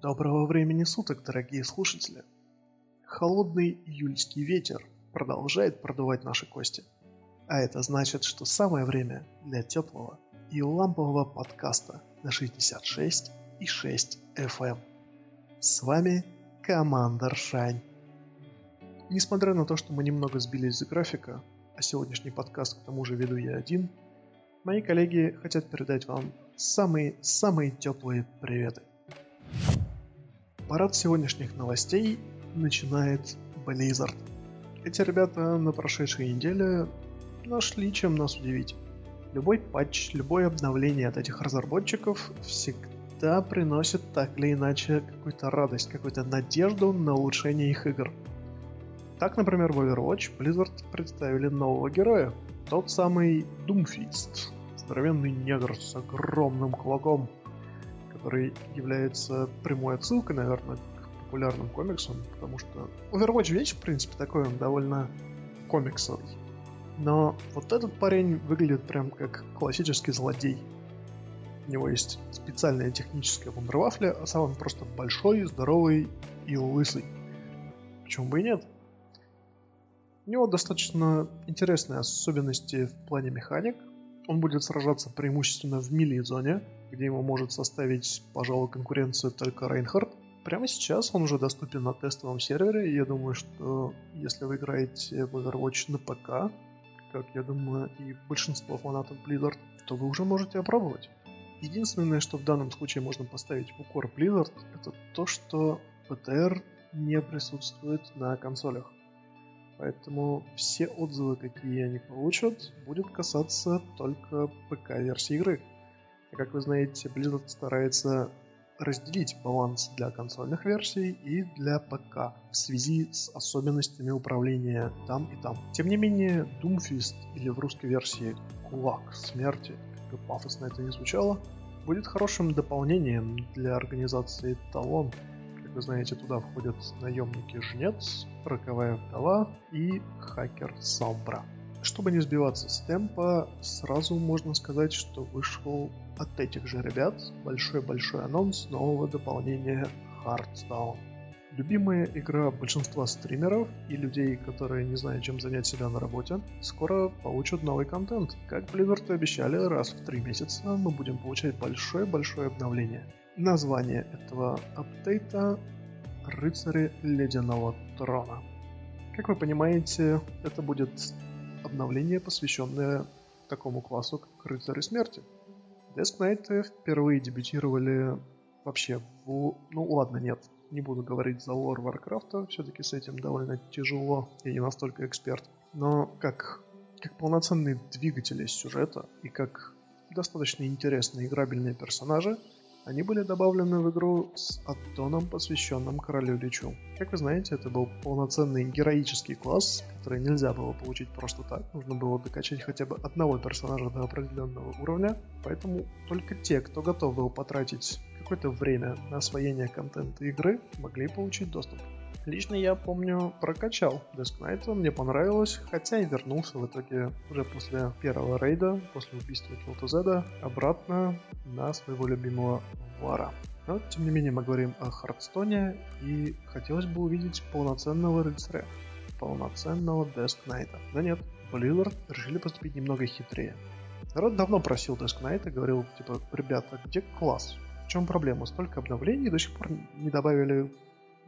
Доброго времени суток, дорогие слушатели! Холодный июльский ветер продолжает продувать наши кости. А это значит, что самое время для теплого и лампового подкаста на 66 и 6 FM. Эм. С вами Командор Шань. Несмотря на то, что мы немного сбились с графика, а сегодняшний подкаст к тому же веду я один, мои коллеги хотят передать вам самые-самые теплые приветы. Парад сегодняшних новостей начинает Blizzard. Эти ребята на прошедшей неделе нашли чем нас удивить. Любой патч, любое обновление от этих разработчиков всегда приносит так или иначе какую-то радость, какую-то надежду на улучшение их игр. Так, например, в Overwatch Blizzard представили нового героя. Тот самый Doomfist. Здоровенный негр с огромным кулаком, который является прямой отсылкой, наверное, к популярным комиксам, потому что Overwatch вещь, в принципе, такой, он довольно комиксовый. Но вот этот парень выглядит прям как классический злодей. У него есть специальная техническая вундервафля, а сам он просто большой, здоровый и лысый. Почему бы и нет? У него достаточно интересные особенности в плане механик. Он будет сражаться преимущественно в мили-зоне, где ему может составить, пожалуй, конкуренцию только Рейнхард. Прямо сейчас он уже доступен на тестовом сервере, и я думаю, что если вы играете в Overwatch на ПК, как я думаю и большинство фанатов Blizzard, то вы уже можете опробовать. Единственное, что в данном случае можно поставить в укор Blizzard, это то, что PTR не присутствует на консолях. Поэтому все отзывы, какие они получат, будут касаться только ПК-версии игры. И как вы знаете, Blizzard старается разделить баланс для консольных версий и для ПК в связи с особенностями управления там и там. Тем не менее, Doomfist или в русской версии Кулак Смерти, как бы пафосно это не звучало, будет хорошим дополнением для организации Талон, как вы знаете, туда входят наемники Жнец, Роковая Вдова и Хакер Самбра. Чтобы не сбиваться с темпа, сразу можно сказать, что вышел от этих же ребят большой-большой анонс нового дополнения Hearthstone. Любимая игра большинства стримеров и людей, которые не знают, чем занять себя на работе, скоро получат новый контент. Как Blizzard обещали, раз в три месяца мы будем получать большое-большое обновление. Название этого апдейта «Рыцари Ледяного Трона». Как вы понимаете, это будет обновление, посвященное такому классу, как Рыцари Смерти. Death Knight впервые дебютировали вообще в... Ну ладно, нет, не буду говорить за лор Варкрафта, все-таки с этим довольно тяжело, я не настолько эксперт. Но как, как полноценные двигатели сюжета и как достаточно интересные играбельные персонажи, они были добавлены в игру с аддоном, посвященным Королю Личу. Как вы знаете, это был полноценный героический класс, который нельзя было получить просто так. Нужно было докачать хотя бы одного персонажа до определенного уровня. Поэтому только те, кто готов был потратить какое-то время на освоение контента игры, могли получить доступ. Лично я помню, прокачал Knight, мне понравилось, хотя и вернулся в итоге уже после первого рейда, после убийства Килтузеда, обратно на своего любимого Вара. Но, тем не менее, мы говорим о Хардстоне, и хотелось бы увидеть полноценного рыцаря, полноценного Desk Knight. Да нет, Blizzard решили поступить немного хитрее. Народ давно просил Knight и говорил, типа, ребята, где класс? В чем проблема? Столько обновлений до сих пор не добавили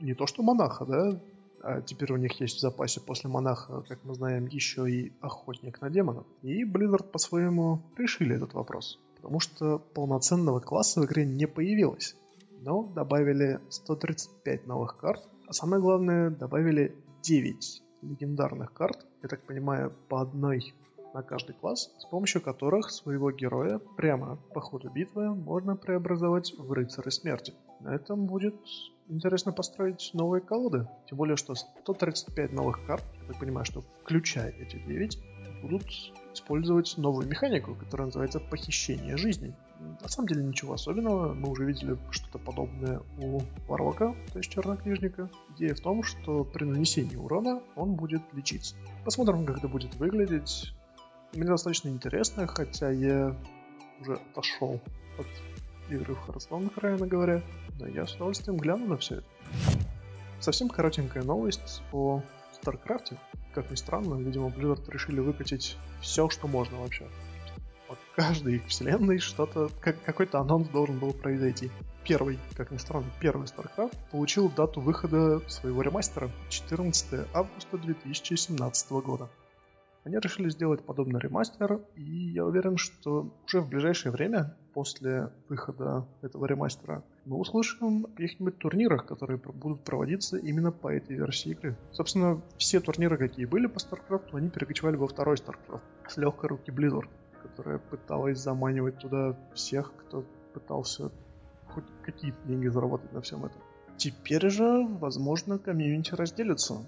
не то что монаха, да, а теперь у них есть в запасе после монаха, как мы знаем, еще и охотник на демонов. И Blizzard по-своему решили этот вопрос. Потому что полноценного класса в игре не появилось. Но добавили 135 новых карт. А самое главное, добавили 9 легендарных карт. Я так понимаю, по одной на каждый класс, с помощью которых своего героя прямо по ходу битвы можно преобразовать в рыцаря смерти. На этом будет интересно построить новые колоды. Тем более, что 135 новых карт, я так понимаю, что включая эти 9, будут использовать новую механику, которая называется похищение жизни. На самом деле ничего особенного, мы уже видели что-то подобное у Варлока, то есть чернокнижника. Идея в том, что при нанесении урона он будет лечиться. Посмотрим, как это будет выглядеть. Мне достаточно интересно, хотя я уже отошел от игры в Hearthstone, откровенно говоря, но я с удовольствием гляну на все это. Совсем коротенькая новость о StarCraft. Как ни странно, видимо, Blizzard решили выкатить все, что можно вообще. По каждой их вселенной что-то, как, какой-то анонс должен был произойти. Первый, как ни странно, первый StarCraft получил дату выхода своего ремастера 14 августа 2017 года. Они решили сделать подобный ремастер, и я уверен, что уже в ближайшее время, после выхода этого ремастера, мы услышим о каких-нибудь турнирах, которые будут проводиться именно по этой версии игры. Собственно, все турниры, какие были по StarCraft, они перекочевали во второй StarCraft с легкой руки Blizzard, которая пыталась заманивать туда всех, кто пытался хоть какие-то деньги заработать на всем этом. Теперь же, возможно, комьюнити разделится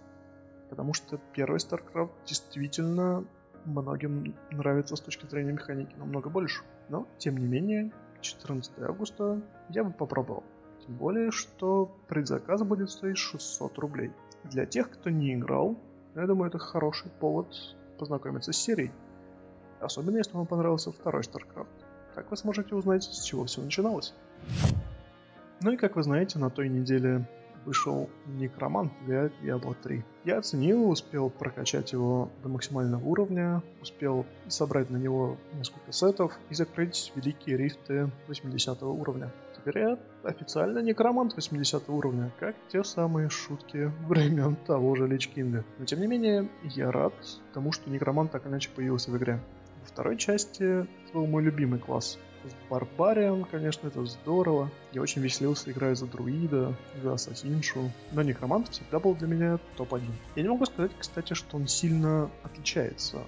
потому что первый StarCraft действительно многим нравится с точки зрения механики намного больше. Но, тем не менее, 14 августа я бы попробовал. Тем более, что предзаказ будет стоить 600 рублей. Для тех, кто не играл, я думаю, это хороший повод познакомиться с серией. Особенно, если вам понравился второй StarCraft. Так вы сможете узнать, с чего все начиналось. Ну и как вы знаете, на той неделе вышел Некромант для Diablo 3. Я оценил, успел прокачать его до максимального уровня, успел собрать на него несколько сетов и закрыть великие рифты 80 уровня. Теперь я официально некромант 80 уровня, как те самые шутки времен того же Лич Кинга. Но тем не менее, я рад тому, что некромант так иначе появился в игре. Во второй части это был мой любимый класс с Барбарием, конечно, это здорово. Я очень веселился, играя за Друида, за Ассасиншу. Но Некромант всегда был для меня топ-1. Я не могу сказать, кстати, что он сильно отличается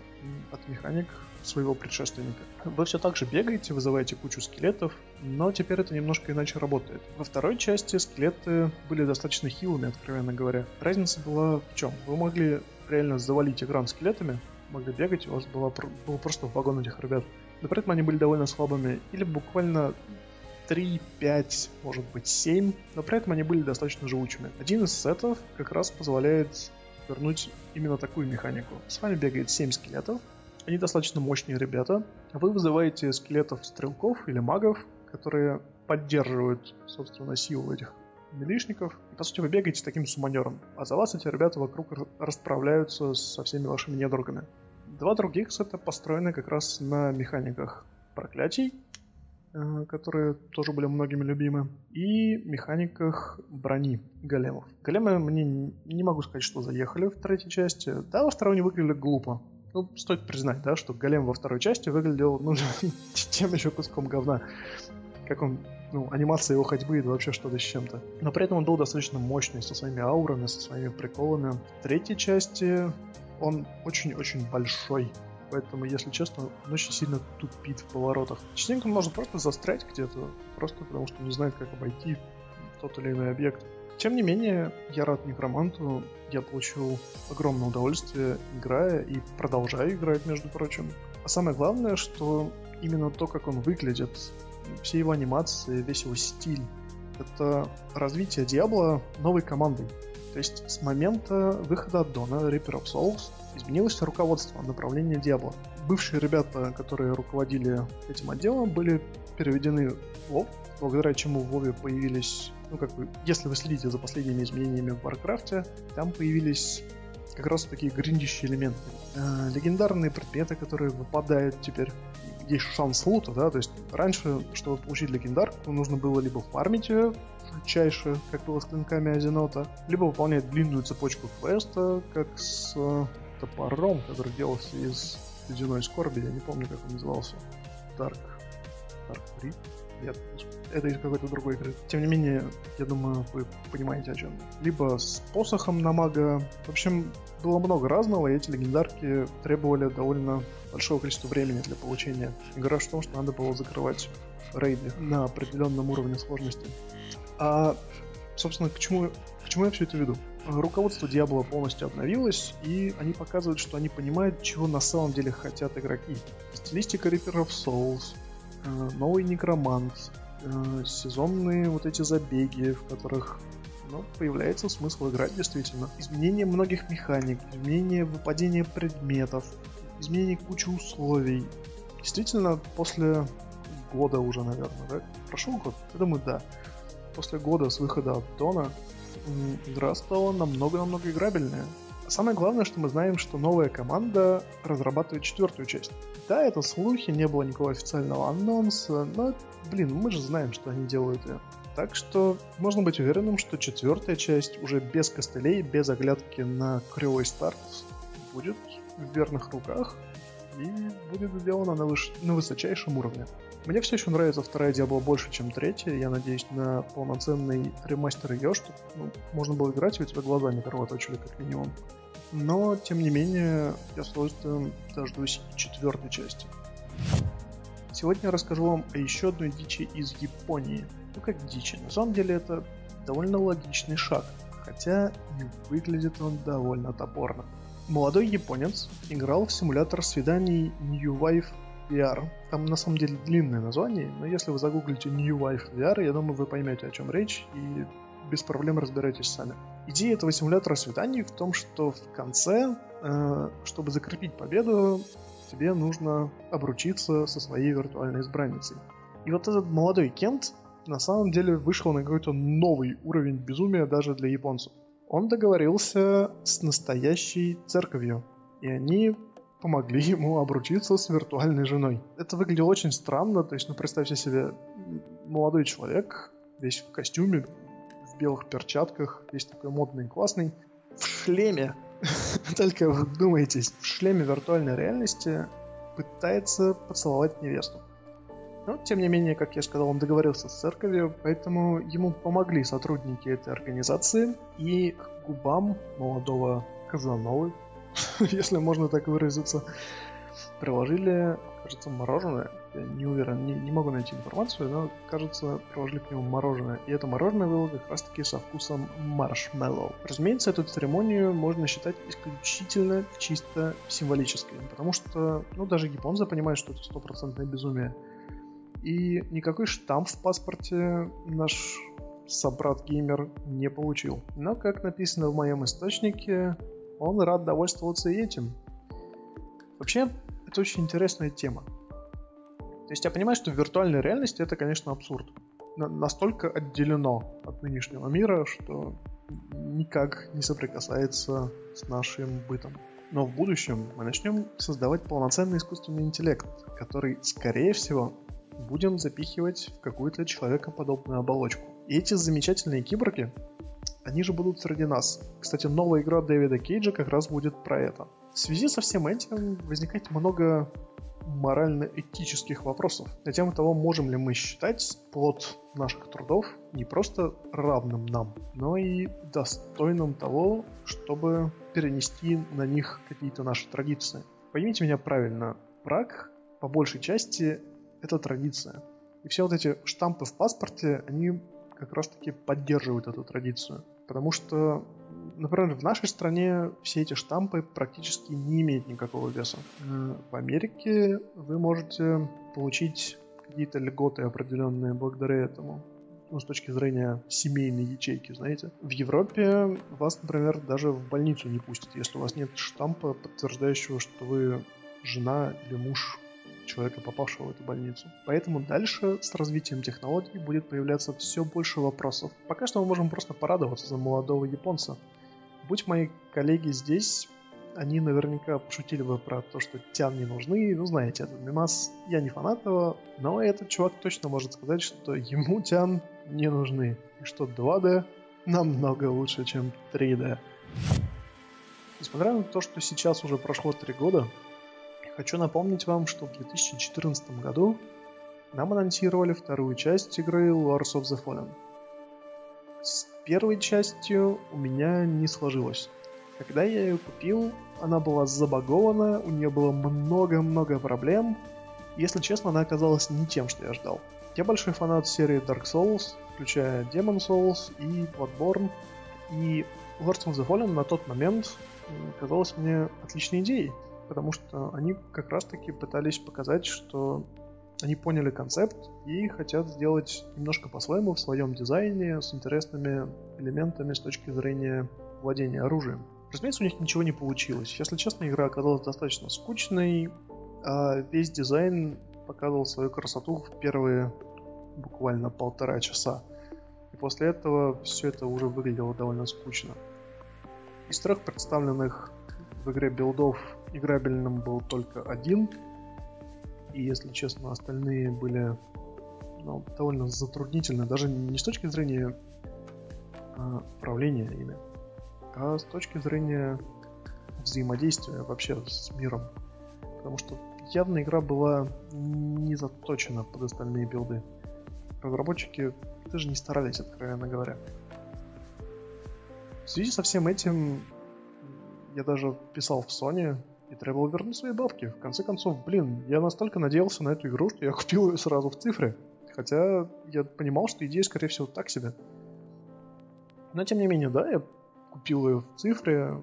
от механик своего предшественника. Вы все так же бегаете, вызываете кучу скелетов, но теперь это немножко иначе работает. Во второй части скелеты были достаточно хилыми, откровенно говоря. Разница была в чем? Вы могли реально завалить экран скелетами, могли бегать, у вас было, было просто вагон этих ребят. Но при этом они были довольно слабыми, или буквально 3, 5, может быть 7, но при этом они были достаточно живучими. Один из сетов как раз позволяет вернуть именно такую механику. С вами бегает 7 скелетов, они достаточно мощные ребята. Вы вызываете скелетов-стрелков или магов, которые поддерживают, собственно, силу этих милишников. И, по сути, вы бегаете таким суманером. А за вас эти ребята вокруг расправляются со всеми вашими недругами. Два других сета построены как раз на механиках проклятий, э, которые тоже были многими любимы, и механиках брони големов. Големы мне не могу сказать, что заехали в третьей части. Да, во второй они выглядели глупо. Ну, стоит признать, да, что голем во второй части выглядел, ну, тем еще куском говна. Как он, ну, анимация его ходьбы это вообще что-то с чем-то. Но при этом он был достаточно мощный, со своими аурами, со своими приколами. В третьей части он очень-очень большой. Поэтому, если честно, он очень сильно тупит в поворотах. Частенько он может просто застрять где-то, просто потому что не знает, как обойти тот или иной объект. Тем не менее, я рад Некроманту, я получил огромное удовольствие, играя и продолжаю играть, между прочим. А самое главное, что именно то, как он выглядит, все его анимации, весь его стиль, это развитие Диабло новой командой. То есть с момента выхода от Дона Reaper of Souls изменилось руководство направления Диабло. Бывшие ребята, которые руководили этим отделом, были переведены в WoW, благодаря чему в WoW появились, ну как бы, если вы следите за последними изменениями в Warcraft, там появились как раз такие гриндящие элементы. Э, легендарные предметы, которые выпадают теперь есть шанс лута, да, то есть раньше, чтобы получить легендарку, нужно было либо фармить ее чаще, как было с клинками Азинота, либо выполнять длинную цепочку квеста, как с э, топором, который делался из ледяной скорби, я не помню, как он назывался. Dark... Dark Rip? Нет, это из какой-то другой игры. Тем не менее, я думаю, вы понимаете о чем. Либо с посохом на мага. В общем, было много разного, и эти легендарки требовали довольно большого количества времени для получения. Игра в том, что надо было закрывать рейды на определенном уровне сложности. А, собственно, к чему, к чему я все это веду? Руководство Диабло полностью обновилось, и они показывают, что они понимают, чего на самом деле хотят игроки. Стилистика Reaper of Souls, э, новый Некромант, э, сезонные вот эти забеги, в которых ну, появляется смысл играть действительно. Изменение многих механик, изменение выпадения предметов, изменение кучи условий. Действительно, после года уже, наверное, да? Прошел год? Я думаю, да. После года с выхода от Дона игра стала намного-намного играбельнее. Самое главное, что мы знаем, что новая команда разрабатывает четвертую часть. Да, это слухи, не было никакого официального анонса, но, блин, мы же знаем, что они делают ее. Так что можно быть уверенным, что четвертая часть уже без костылей, без оглядки на клевый старт будет в верных руках и будет сделана на, выш... на высочайшем уровне. Мне все еще нравится вторая Диабло больше, чем третья. Я надеюсь на полноценный ремастер ее, чтобы ну, можно было играть, и у тебя глаза не кровоточили, как минимум. Но, тем не менее, я с удовольствием дождусь четвертой части. Сегодня я расскажу вам о еще одной дичи из Японии. Ну как дичи, на самом деле это довольно логичный шаг, хотя и выглядит он довольно топорно. Молодой японец играл в симулятор свиданий New Wife VR. Там на самом деле длинное название, но если вы загуглите New Wife VR, я думаю, вы поймете, о чем речь, и без проблем разбирайтесь сами. Идея этого симулятора свиданий в том, что в конце, э, чтобы закрепить победу, тебе нужно обручиться со своей виртуальной избранницей. И вот этот молодой Кент на самом деле вышел на какой-то новый уровень безумия даже для японцев. Он договорился с настоящей церковью, и они помогли ему обручиться с виртуальной женой. Это выглядело очень странно, то есть, ну, представьте себе, молодой человек, весь в костюме, в белых перчатках, весь такой модный, классный, в шлеме, только вдумайтесь, в шлеме виртуальной реальности пытается поцеловать невесту. Но, тем не менее, как я сказал, он договорился с церковью, поэтому ему помогли сотрудники этой организации, и к губам молодого Казановы, если можно так выразиться, приложили, кажется, мороженое. Я не уверен, не, не могу найти информацию, но, кажется, приложили к нему мороженое. И это мороженое было как раз-таки со вкусом маршмеллоу. Разумеется, эту церемонию можно считать исключительно чисто символической, потому что, ну, даже японцы понимают, что это стопроцентное безумие. И никакой штамп в паспорте наш собрат-геймер не получил. Но, как написано в моем источнике, он рад довольствоваться этим. Вообще, это очень интересная тема. То есть я понимаю, что в виртуальной реальности это, конечно, абсурд. На- настолько отделено от нынешнего мира, что никак не соприкасается с нашим бытом. Но в будущем мы начнем создавать полноценный искусственный интеллект, который, скорее всего, будем запихивать в какую-то человекоподобную оболочку. И эти замечательные киборги, они же будут среди нас. Кстати, новая игра Дэвида Кейджа как раз будет про это. В связи со всем этим возникает много морально-этических вопросов на тему того, можем ли мы считать плод наших трудов не просто равным нам, но и достойным того, чтобы перенести на них какие-то наши традиции. Поймите меня правильно, брак по большей части это традиция. И все вот эти штампы в паспорте, они как раз-таки поддерживают эту традицию. Потому что, например, в нашей стране все эти штампы практически не имеют никакого веса. Э, в Америке вы можете получить какие-то льготы определенные благодаря этому. Ну, с точки зрения семейной ячейки, знаете. В Европе вас, например, даже в больницу не пустят, если у вас нет штампа, подтверждающего, что вы жена или муж человека, попавшего в эту больницу. Поэтому дальше с развитием технологий будет появляться все больше вопросов. Пока что мы можем просто порадоваться за молодого японца. Будь мои коллеги здесь, они наверняка пошутили бы про то, что тян не нужны. Ну, знаете, этот мимас, я не фанат его, но этот чувак точно может сказать, что ему тян не нужны. И что 2D намного лучше, чем 3D. Несмотря на то, что сейчас уже прошло 3 года, Хочу напомнить вам, что в 2014 году нам анонсировали вторую часть игры Lords of the Fallen. С первой частью у меня не сложилось. Когда я ее купил, она была забагована, у нее было много-много проблем. Если честно, она оказалась не тем, что я ждал. Я большой фанат серии Dark Souls, включая Demon Souls и Bloodborne. И Lords of the Fallen на тот момент казалась мне отличной идеей потому что они как раз-таки пытались показать, что они поняли концепт и хотят сделать немножко по-своему в своем дизайне с интересными элементами с точки зрения владения оружием. Разумеется, у них ничего не получилось. Если честно, игра оказалась достаточно скучной, а весь дизайн показывал свою красоту в первые буквально полтора часа. И после этого все это уже выглядело довольно скучно. Из трех представленных в игре билдов играбельным был только один. И, если честно, остальные были ну, довольно затруднительны. Даже не с точки зрения а, управления ими, а с точки зрения взаимодействия вообще с миром. Потому что явно игра была не заточена под остальные билды. Разработчики даже не старались, откровенно говоря. В связи со всем этим я даже писал в Sony и требовал вернуть свои бабки. В конце концов, блин, я настолько надеялся на эту игру, что я купил ее сразу в цифре. Хотя я понимал, что идея, скорее всего, так себе. Но тем не менее, да, я купил ее в цифре,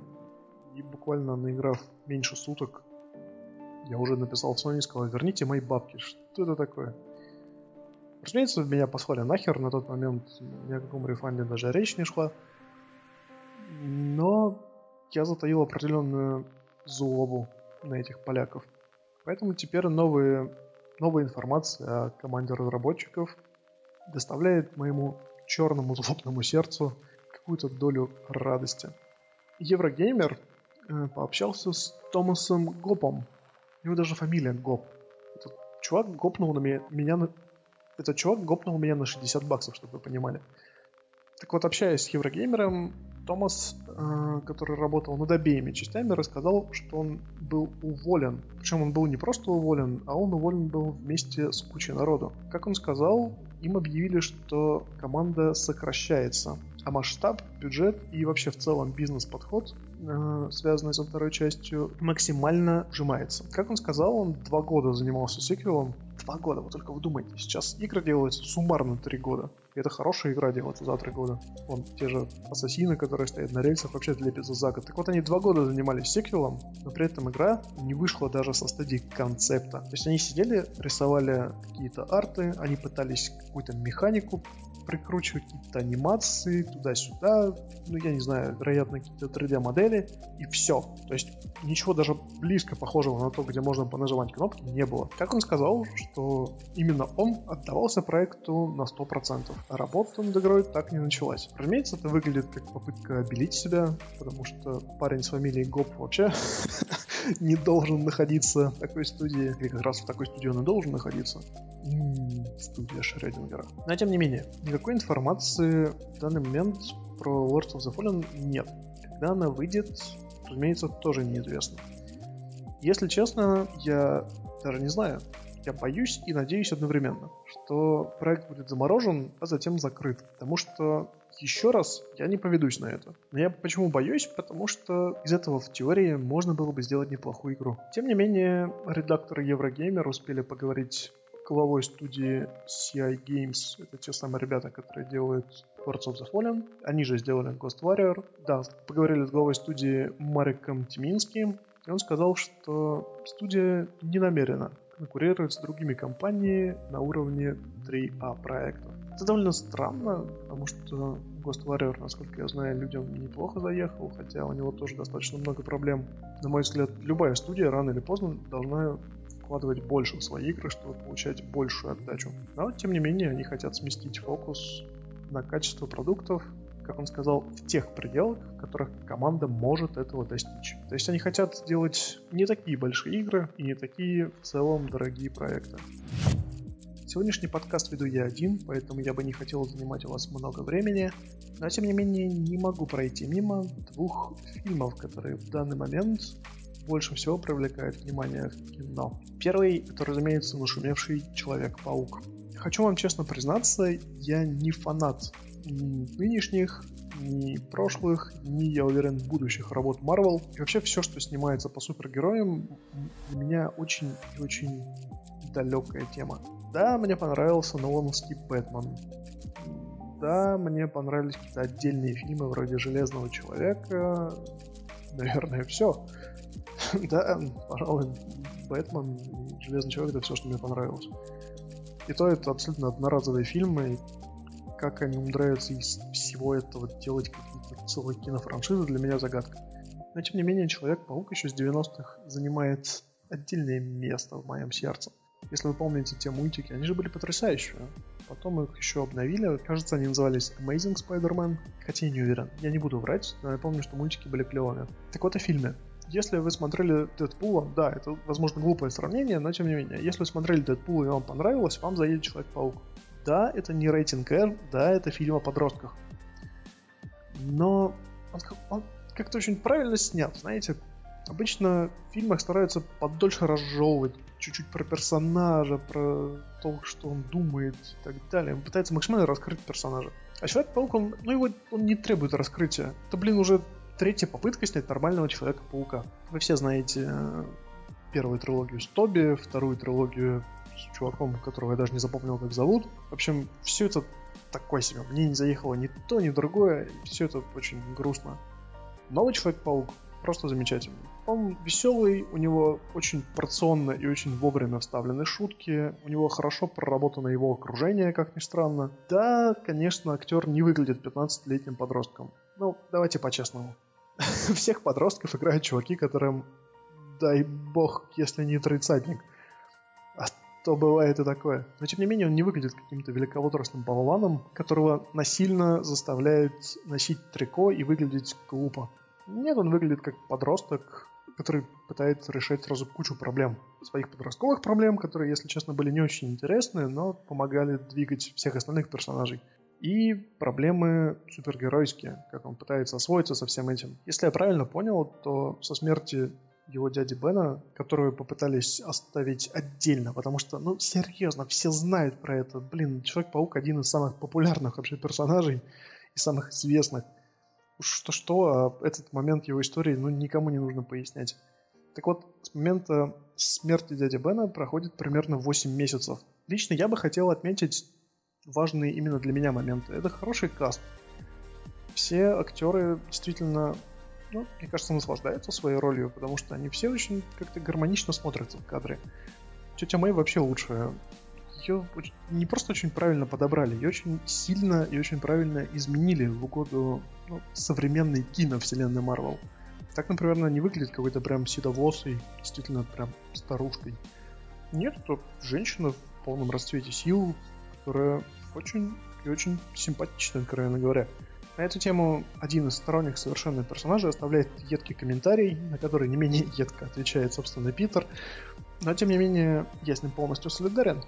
и буквально наиграв меньше суток, я уже написал в Sony и сказал, верните мои бабки, что это такое? Разумеется, меня послали нахер на тот момент, ни о каком рефанде даже речь не шла. Но я затаил определенную злобу на этих поляков. Поэтому теперь новые, новая информация о команде разработчиков доставляет моему черному злобному сердцу какую-то долю радости. Еврогеймер э, пообщался с Томасом Гопом. У него даже фамилия Гоп. Этот чувак гопнул на меня, меня на... Этот чувак гопнул меня на 60 баксов, чтобы вы понимали. Так вот, общаясь с Еврогеймером, Томас, э, который работал над обеими частями, рассказал, что он был уволен. Причем он был не просто уволен, а он уволен был вместе с кучей народу. Как он сказал, им объявили, что команда сокращается, а масштаб, бюджет и вообще в целом бизнес-подход, э, связанный со второй частью, максимально сжимается. Как он сказал, он два года занимался сиквелом. Два года, вы только вдумайте. Сейчас игры делаются суммарно три года. И это хорошая игра делается за три года. Вон, те же ассасины, которые стоят на рельсах, вообще лепятся за год. Так вот, они два года занимались сиквелом, но при этом игра не вышла даже со стадии концепта. То есть они сидели, рисовали какие-то арты, они пытались какую-то механику прикручивать какие-то анимации туда-сюда, ну, я не знаю, вероятно, какие-то 3D-модели, и все. То есть ничего даже близко похожего на то, где можно понажимать кнопки, не было. Как он сказал, что именно он отдавался проекту на 100%, работа над игрой так не началась. Разумеется, это выглядит как попытка обелить себя, потому что парень с фамилией Гоп вообще не должен находиться в такой студии, или как раз в такой студии он и должен находиться. студия Шрёдингера. Но тем не менее, никакой информации в данный момент про Lords of the Fallen нет. Когда она выйдет, разумеется, тоже неизвестно. Если честно, я даже не знаю. Я боюсь и надеюсь одновременно, что проект будет заморожен, а затем закрыт. Потому что еще раз я не поведусь на это. Но я почему боюсь? Потому что из этого в теории можно было бы сделать неплохую игру. Тем не менее, редакторы Еврогеймер успели поговорить главой студии CI Games. Это те самые ребята, которые делают Lords of the Fallen. Они же сделали Ghost Warrior. Да, поговорили с главой студии Мариком Тиминским. И он сказал, что студия не намерена конкурировать с другими компаниями на уровне 3А проектов. Это довольно странно, потому что Ghost Warrior, насколько я знаю, людям неплохо заехал, хотя у него тоже достаточно много проблем. На мой взгляд, любая студия рано или поздно должна вкладывать больше в свои игры, чтобы получать большую отдачу. Но, тем не менее, они хотят сместить фокус на качество продуктов, как он сказал, в тех пределах, в которых команда может этого достичь. То есть они хотят делать не такие большие игры и не такие в целом дорогие проекты. Сегодняшний подкаст веду я один, поэтому я бы не хотел занимать у вас много времени, но тем не менее не могу пройти мимо двух фильмов, которые в данный момент больше всего привлекают внимание в кино. Первый — это, разумеется, нашумевший Человек-паук. Хочу вам честно признаться, я не фанат ни нынешних, ни прошлых, ни, я уверен, будущих работ Marvel. И вообще все, что снимается по супергероям, для меня очень и очень далекая тема. Да, мне понравился Нолановский Бэтмен. Да, мне понравились какие-то отдельные фильмы вроде Железного Человека. Наверное, все. да, пожалуй, Бэтмен Железный Человек это все, что мне понравилось. И то это абсолютно одноразовые фильмы, как они умудряются из всего этого делать какие-то целые кинофраншизы, для меня загадка. Но тем не менее, Человек-паук еще с 90-х занимает отдельное место в моем сердце. Если вы помните те мультики, они же были потрясающие. Потом их еще обновили. Кажется, они назывались Amazing Spider-Man. Хотя я не уверен. Я не буду врать, но я помню, что мультики были клевыми. Так вот о фильме. Если вы смотрели Дэдпула, да, это, возможно, глупое сравнение, но тем не менее, если вы смотрели Дэдпула и вам понравилось, вам заедет Человек-паук. Да, это не рейтинг R, да, это фильм о подростках. Но он, он как-то очень правильно снят, знаете. Обычно в фильмах стараются подольше разжевывать чуть-чуть про персонажа, про то, что он думает и так далее. Он пытается максимально раскрыть персонажа. А Человек-паук, он, ну его он не требует раскрытия. Это, блин, уже третья попытка снять нормального Человека-паука. Вы все знаете э, первую трилогию с Тоби, вторую трилогию с чуваком, которого я даже не запомнил, как зовут. В общем, все это такое себе. Мне не заехало ни то, ни другое. Все это очень грустно. Новый Человек-паук просто замечательный. Он веселый, у него очень порционно и очень вовремя вставлены шутки, у него хорошо проработано его окружение, как ни странно. Да, конечно, актер не выглядит 15-летним подростком. Ну, давайте по-честному. Всех подростков играют чуваки, которым, дай бог, если не тридцатник. То бывает и такое. Но тем не менее он не выглядит каким-то великовозрастным болваном, которого насильно заставляют носить трико и выглядеть глупо. Нет, он выглядит как подросток, который пытается решать сразу кучу проблем. Своих подростковых проблем, которые, если честно, были не очень интересны, но помогали двигать всех остальных персонажей. И проблемы супергеройские, как он пытается освоиться со всем этим. Если я правильно понял, то со смерти его дяди Бена, которую попытались оставить отдельно, потому что, ну, серьезно, все знают про это. Блин, Человек-паук один из самых популярных вообще персонажей и самых известных – что-что, а этот момент его истории ну, никому не нужно пояснять. Так вот, с момента смерти дяди Бена проходит примерно 8 месяцев. Лично я бы хотел отметить важные именно для меня моменты. Это хороший каст. Все актеры действительно, ну, мне кажется, наслаждаются своей ролью, потому что они все очень как-то гармонично смотрятся в кадре. Тетя Мэй вообще лучшая ее не просто очень правильно подобрали, ее очень сильно и очень правильно изменили в угоду ну, современной киновселенной Марвел. Так, например, она не выглядит какой-то прям седовлосой, действительно прям старушкой. Нет, это женщина в полном расцвете сил, которая очень и очень симпатичная, откровенно говоря. На эту тему один из сторонних совершенно персонажей оставляет едкий комментарий, на который не менее едко отвечает, собственно, Питер. Но, тем не менее, я с ним полностью солидарен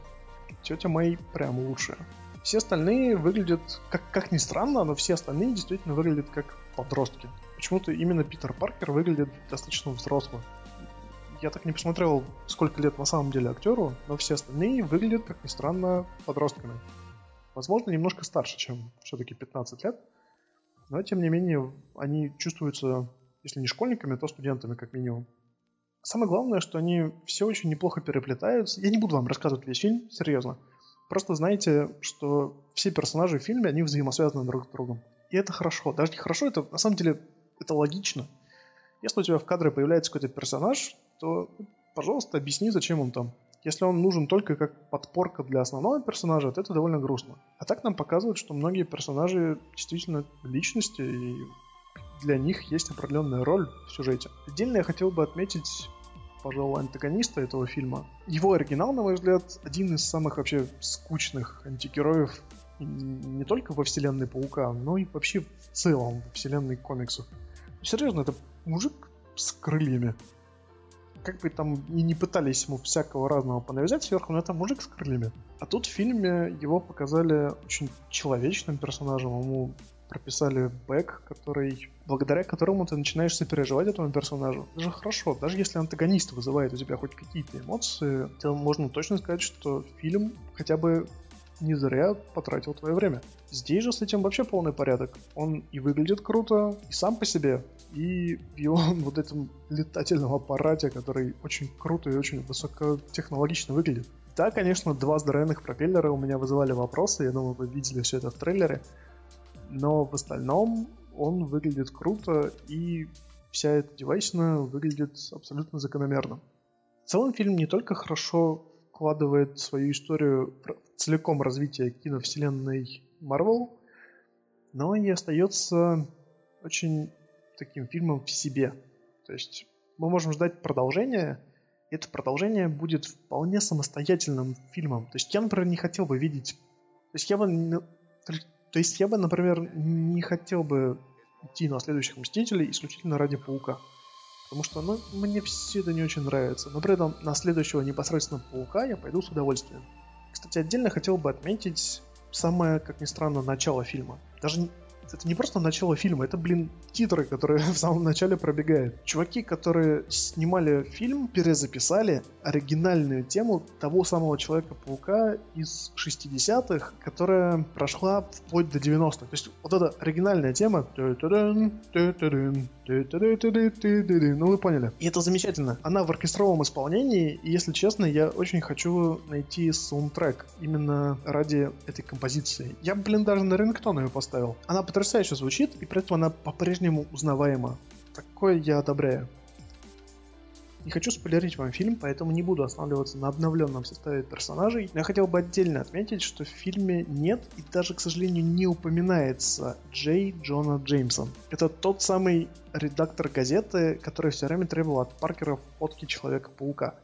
тетя Мэй прям лучшая. Все остальные выглядят, как, как ни странно, но все остальные действительно выглядят как подростки. Почему-то именно Питер Паркер выглядит достаточно взрослым. Я так не посмотрел, сколько лет на самом деле актеру, но все остальные выглядят, как ни странно, подростками. Возможно, немножко старше, чем все-таки 15 лет, но тем не менее они чувствуются, если не школьниками, то студентами как минимум. Самое главное, что они все очень неплохо переплетаются. Я не буду вам рассказывать весь фильм, серьезно. Просто знайте, что все персонажи в фильме, они взаимосвязаны друг с другом. И это хорошо. Даже не хорошо, это на самом деле это логично. Если у тебя в кадре появляется какой-то персонаж, то, пожалуйста, объясни, зачем он там. Если он нужен только как подпорка для основного персонажа, то это довольно грустно. А так нам показывают, что многие персонажи действительно личности, и для них есть определенная роль в сюжете. Отдельно я хотел бы отметить пожалуй, антагониста этого фильма. Его оригинал, на мой взгляд, один из самых вообще скучных антигероев не только во вселенной Паука, но и вообще в целом в вселенной комиксов. Серьезно, это мужик с крыльями. Как бы там и не пытались ему всякого разного понавязать сверху, но это мужик с крыльями. А тут в фильме его показали очень человечным персонажем. Ему прописали бэк, который, благодаря которому ты начинаешь сопереживать этому персонажу. Даже хорошо, даже если антагонист вызывает у тебя хоть какие-то эмоции, то можно точно сказать, что фильм хотя бы не зря потратил твое время. Здесь же с этим вообще полный порядок. Он и выглядит круто, и сам по себе, и в его вот этом летательном аппарате, который очень круто и очень высокотехнологично выглядит. Да, конечно, два здоровенных пропеллера у меня вызывали вопросы, я думаю, вы видели все это в трейлере но в остальном он выглядит круто, и вся эта девайсина выглядит абсолютно закономерно. В целом фильм не только хорошо вкладывает свою историю в целиком развитие киновселенной Марвел, но и остается очень таким фильмом в себе. То есть мы можем ждать продолжения, это продолжение будет вполне самостоятельным фильмом. То есть я, например, не хотел бы видеть... То есть я бы... То есть я бы, например, не хотел бы идти на следующих Мстителей исключительно ради Паука. Потому что, ну, мне все это не очень нравится. Но при этом на следующего непосредственно Паука я пойду с удовольствием. Кстати, отдельно хотел бы отметить самое, как ни странно, начало фильма. Даже это не просто начало фильма, это, блин, титры, которые в самом начале пробегают. Чуваки, которые снимали фильм, перезаписали оригинальную тему того самого Человека-паука из 60-х, которая прошла вплоть до 90-х. То есть вот эта оригинальная тема... Ну, вы поняли. И это замечательно. Она в оркестровом исполнении, и, если честно, я очень хочу найти саундтрек именно ради этой композиции. Я, блин, даже на рингтон ее поставил. Она потрясающе звучит, и при этом она по-прежнему узнаваема. Такое я одобряю. Не хочу спойлерить вам фильм, поэтому не буду останавливаться на обновленном составе персонажей. Но я хотел бы отдельно отметить, что в фильме нет и даже, к сожалению, не упоминается Джей Джона Джеймсон. Это тот самый редактор газеты, который все время требовал от Паркера фотки Человека-паука.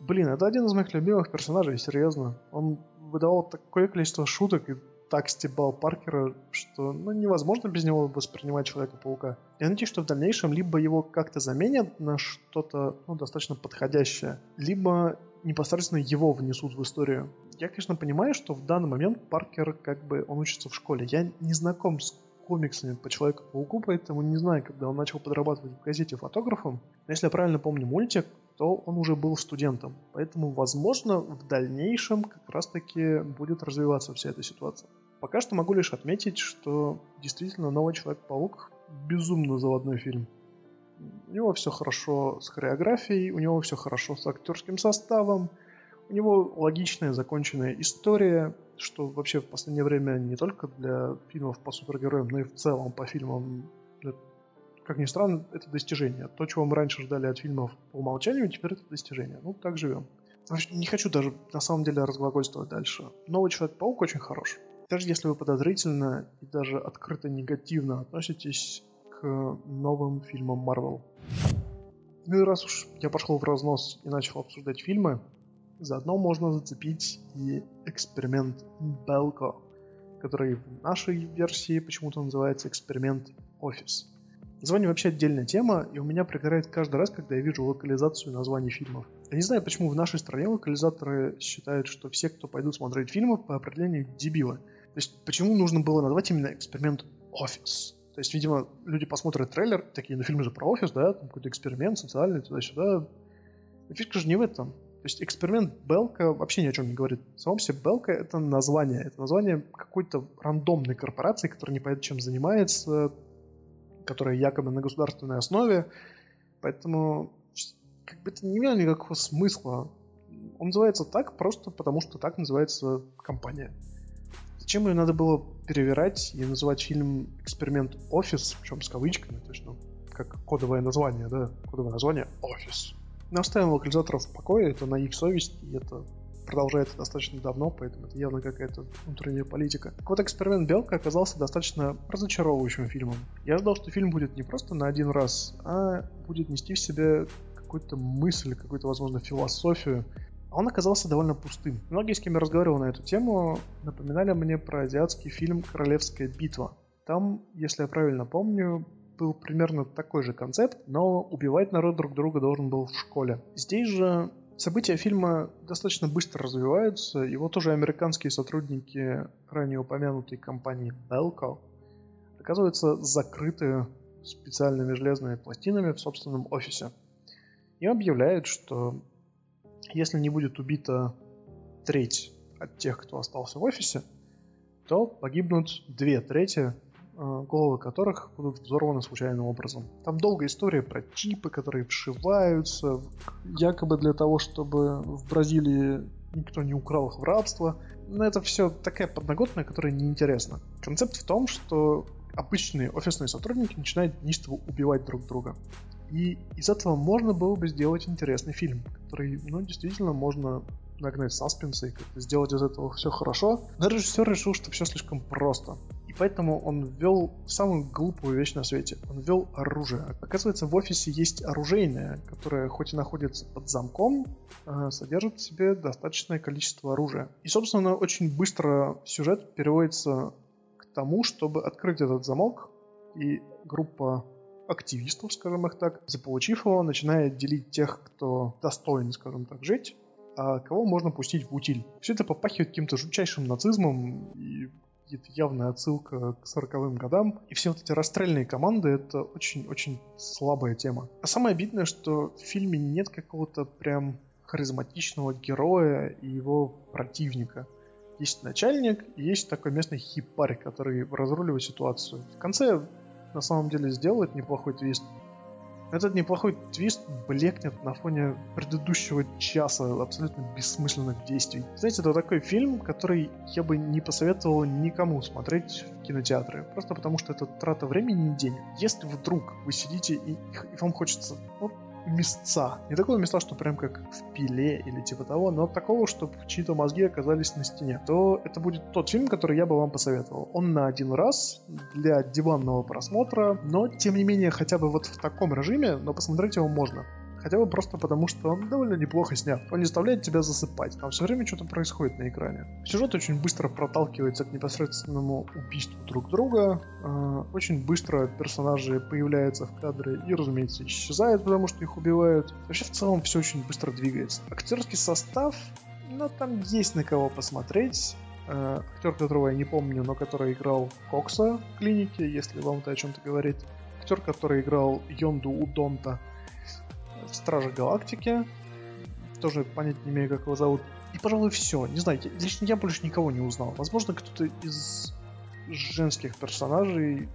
Блин, это один из моих любимых персонажей, серьезно. Он выдавал такое количество шуток и так стебал Паркера, что ну, невозможно без него воспринимать Человека-паука. Я надеюсь, что в дальнейшем либо его как-то заменят на что-то ну, достаточно подходящее, либо непосредственно его внесут в историю. Я, конечно, понимаю, что в данный момент Паркер как бы он учится в школе. Я не знаком с комиксами по Человеку-пауку, поэтому не знаю, когда он начал подрабатывать в газете фотографом. Но если я правильно помню мультик, то он уже был студентом. Поэтому, возможно, в дальнейшем как раз-таки будет развиваться вся эта ситуация. Пока что могу лишь отметить, что действительно новый Человек-паук безумно заводной фильм. У него все хорошо с хореографией, у него все хорошо с актерским составом, у него логичная, законченная история, что вообще в последнее время не только для фильмов по супергероям, но и в целом по фильмам как ни странно, это достижение. То, чего мы раньше ждали от фильмов по умолчанию, теперь это достижение. Ну, так живем. Не хочу даже на самом деле разглагольствовать дальше. Новый Человек-паук очень хорош. Даже если вы подозрительно и даже открыто негативно относитесь к новым фильмам Марвел. Ну и раз уж я пошел в разнос и начал обсуждать фильмы, заодно можно зацепить и эксперимент Белко, который в нашей версии почему-то называется эксперимент Офис. Название вообще отдельная тема, и у меня пригорает каждый раз, когда я вижу локализацию названий фильмов. Я не знаю, почему в нашей стране локализаторы считают, что все, кто пойдут смотреть фильмы, по определению дебилы. То есть, почему нужно было назвать именно эксперимент офис? То есть, видимо, люди посмотрят трейлер, такие, ну фильм же про офис, да, там какой-то эксперимент социальный, туда-сюда. Но фишка же не в этом. То есть эксперимент Белка вообще ни о чем не говорит. В самом себе Белка — это название. Это название какой-то рандомной корпорации, которая не понятно чем занимается, которая якобы на государственной основе. Поэтому как бы это не имело никакого смысла. Он называется так просто потому, что так называется компания. Зачем ее надо было перевирать и называть фильм «Эксперимент Офис», причем с кавычками, то есть, ну, как кодовое название, да, кодовое название «Офис». Но оставим локализаторов в покое, это на их совесть, и это продолжается достаточно давно, поэтому это явно какая-то внутренняя политика. Так вот, «Эксперимент Белка» оказался достаточно разочаровывающим фильмом. Я ждал, что фильм будет не просто на один раз, а будет нести в себе какую-то мысль, какую-то, возможно, философию. А он оказался довольно пустым. Многие, с кем я разговаривал на эту тему, напоминали мне про азиатский фильм «Королевская битва». Там, если я правильно помню, был примерно такой же концепт, но убивать народ друг друга должен был в школе. Здесь же События фильма достаточно быстро развиваются, и вот уже американские сотрудники ранее упомянутой компании Belco оказываются закрыты специальными железными пластинами в собственном офисе. И объявляют, что если не будет убита треть от тех, кто остался в офисе, то погибнут две трети головы которых будут взорваны случайным образом. Там долгая история про чипы, которые вшиваются, якобы для того, чтобы в Бразилии никто не украл их в рабство. Но это все такая подноготная, которая неинтересна. Концепт в том, что обычные офисные сотрудники начинают неистово убивать друг друга. И из этого можно было бы сделать интересный фильм, который, ну, действительно можно нагнать саспенса и как-то сделать из этого все хорошо. Но режиссер решил, что все слишком просто поэтому он ввел самую глупую вещь на свете. Он ввел оружие. Оказывается, в офисе есть оружейное, которое хоть и находится под замком, а, содержит в себе достаточное количество оружия. И, собственно, очень быстро сюжет переводится к тому, чтобы открыть этот замок, и группа активистов, скажем их так, заполучив его, начинает делить тех, кто достоин, скажем так, жить, а кого можно пустить в утиль. Все это попахивает каким-то жутчайшим нацизмом и это явная отсылка к 40-м годам. И все вот эти расстрельные команды — это очень-очень слабая тема. А самое обидное, что в фильме нет какого-то прям харизматичного героя и его противника. Есть начальник и есть такой местный хипарь, который разруливает ситуацию. В конце на самом деле сделает неплохой твист. Этот неплохой твист блекнет на фоне предыдущего часа абсолютно бессмысленных действий. Знаете, это такой фильм, который я бы не посоветовал никому смотреть в кинотеатре. Просто потому, что это трата времени и денег. Если вдруг вы сидите и, и вам хочется ну, места. Не такого места, что прям как в пиле или типа того, но такого, чтобы чьи-то мозги оказались на стене, то это будет тот фильм, который я бы вам посоветовал. Он на один раз для диванного просмотра, но тем не менее хотя бы вот в таком режиме, но посмотреть его можно хотя бы просто потому, что он довольно неплохо снят. Он не заставляет тебя засыпать, там все время что-то происходит на экране. Сюжет очень быстро проталкивается к непосредственному убийству друг друга, э, очень быстро персонажи появляются в кадре и, разумеется, исчезают, потому что их убивают. Вообще, в целом, все очень быстро двигается. Актерский состав, ну, там есть на кого посмотреть. Uh, актер, которого я не помню, но который играл Кокса в клинике, если вам это о чем-то говорит. Актер, который играл Йонду Удонта Стражи Галактики. Тоже понять не имею, как его зовут. И, пожалуй, все. Не знаю, лично я больше никого не узнал. Возможно, кто-то из женских персонажей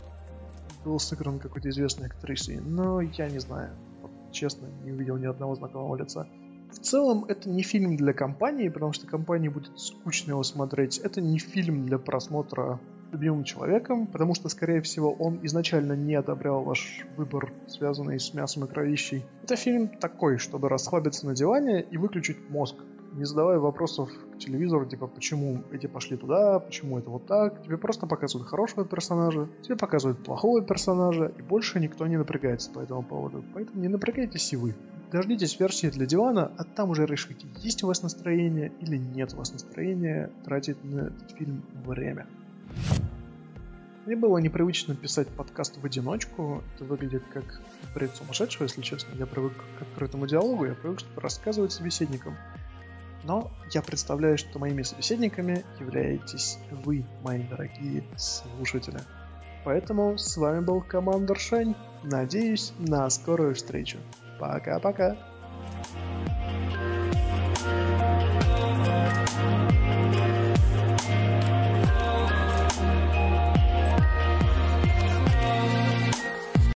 был сыгран какой-то известной актрисой, но я не знаю. Вот, честно, не увидел ни одного знакомого лица. В целом, это не фильм для компании, потому что компании будет скучно его смотреть. Это не фильм для просмотра любимым человеком, потому что, скорее всего, он изначально не одобрял ваш выбор, связанный с мясом и кровищей. Это фильм такой, чтобы расслабиться на диване и выключить мозг, не задавая вопросов к телевизору, типа, почему эти пошли туда, почему это вот так. Тебе просто показывают хорошего персонажа, тебе показывают плохого персонажа, и больше никто не напрягается по этому поводу. Поэтому не напрягайтесь и вы. Дождитесь версии для дивана, а там уже решите, есть у вас настроение или нет у вас настроения тратить на этот фильм время. Мне было непривычно писать подкаст в одиночку. Это выглядит как бред сумасшедшего, если честно. Я привык к открытому диалогу, я привык что-то рассказывать собеседникам. Но я представляю, что моими собеседниками являетесь вы, мои дорогие слушатели. Поэтому с вами был Командор Шень. Надеюсь на скорую встречу. Пока-пока.